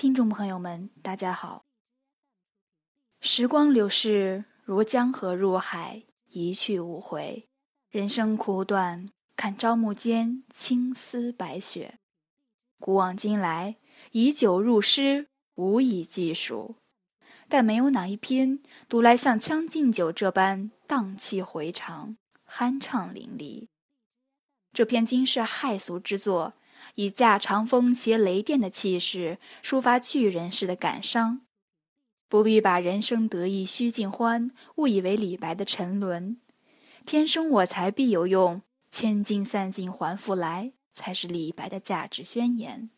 听众朋友们，大家好。时光流逝如江河入海，一去无回。人生苦短，看朝暮间青丝白雪。古往今来，以酒入诗，无以计数。但没有哪一篇读来像《将进酒》这般荡气回肠、酣畅淋漓。这篇惊世骇俗之作。以驾长风携雷电的气势，抒发巨人式的感伤，不必把人生得意须尽欢误以为李白的沉沦。天生我材必有用，千金散尽还复来，才是李白的价值宣言。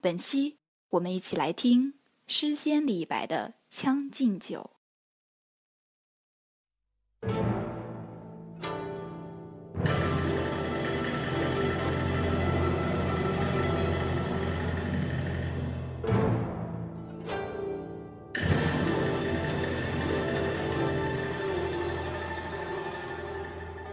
本期我们一起来听诗仙李白的《将进酒》。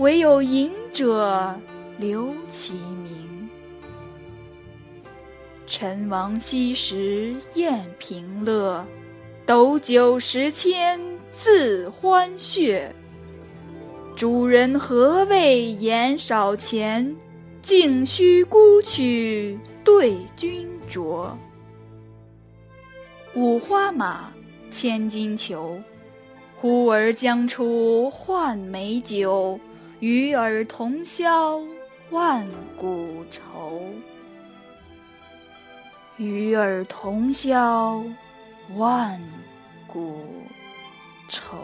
唯有饮者留其名。陈王昔时宴平乐，斗酒十千恣欢谑。主人何为言少钱？径须沽取对君酌。五花马，千金裘，呼儿将出换美酒。与尔同销万古愁，与尔同销万古愁。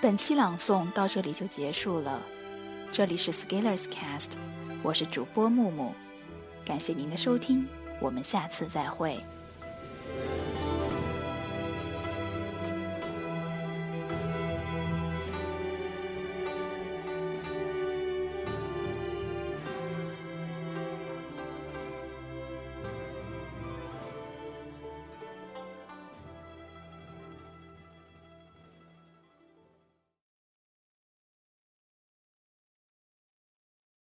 本期朗诵到这里就结束了，这里是 Scalers Cast，我是主播木木，感谢您的收听，我们下次再会。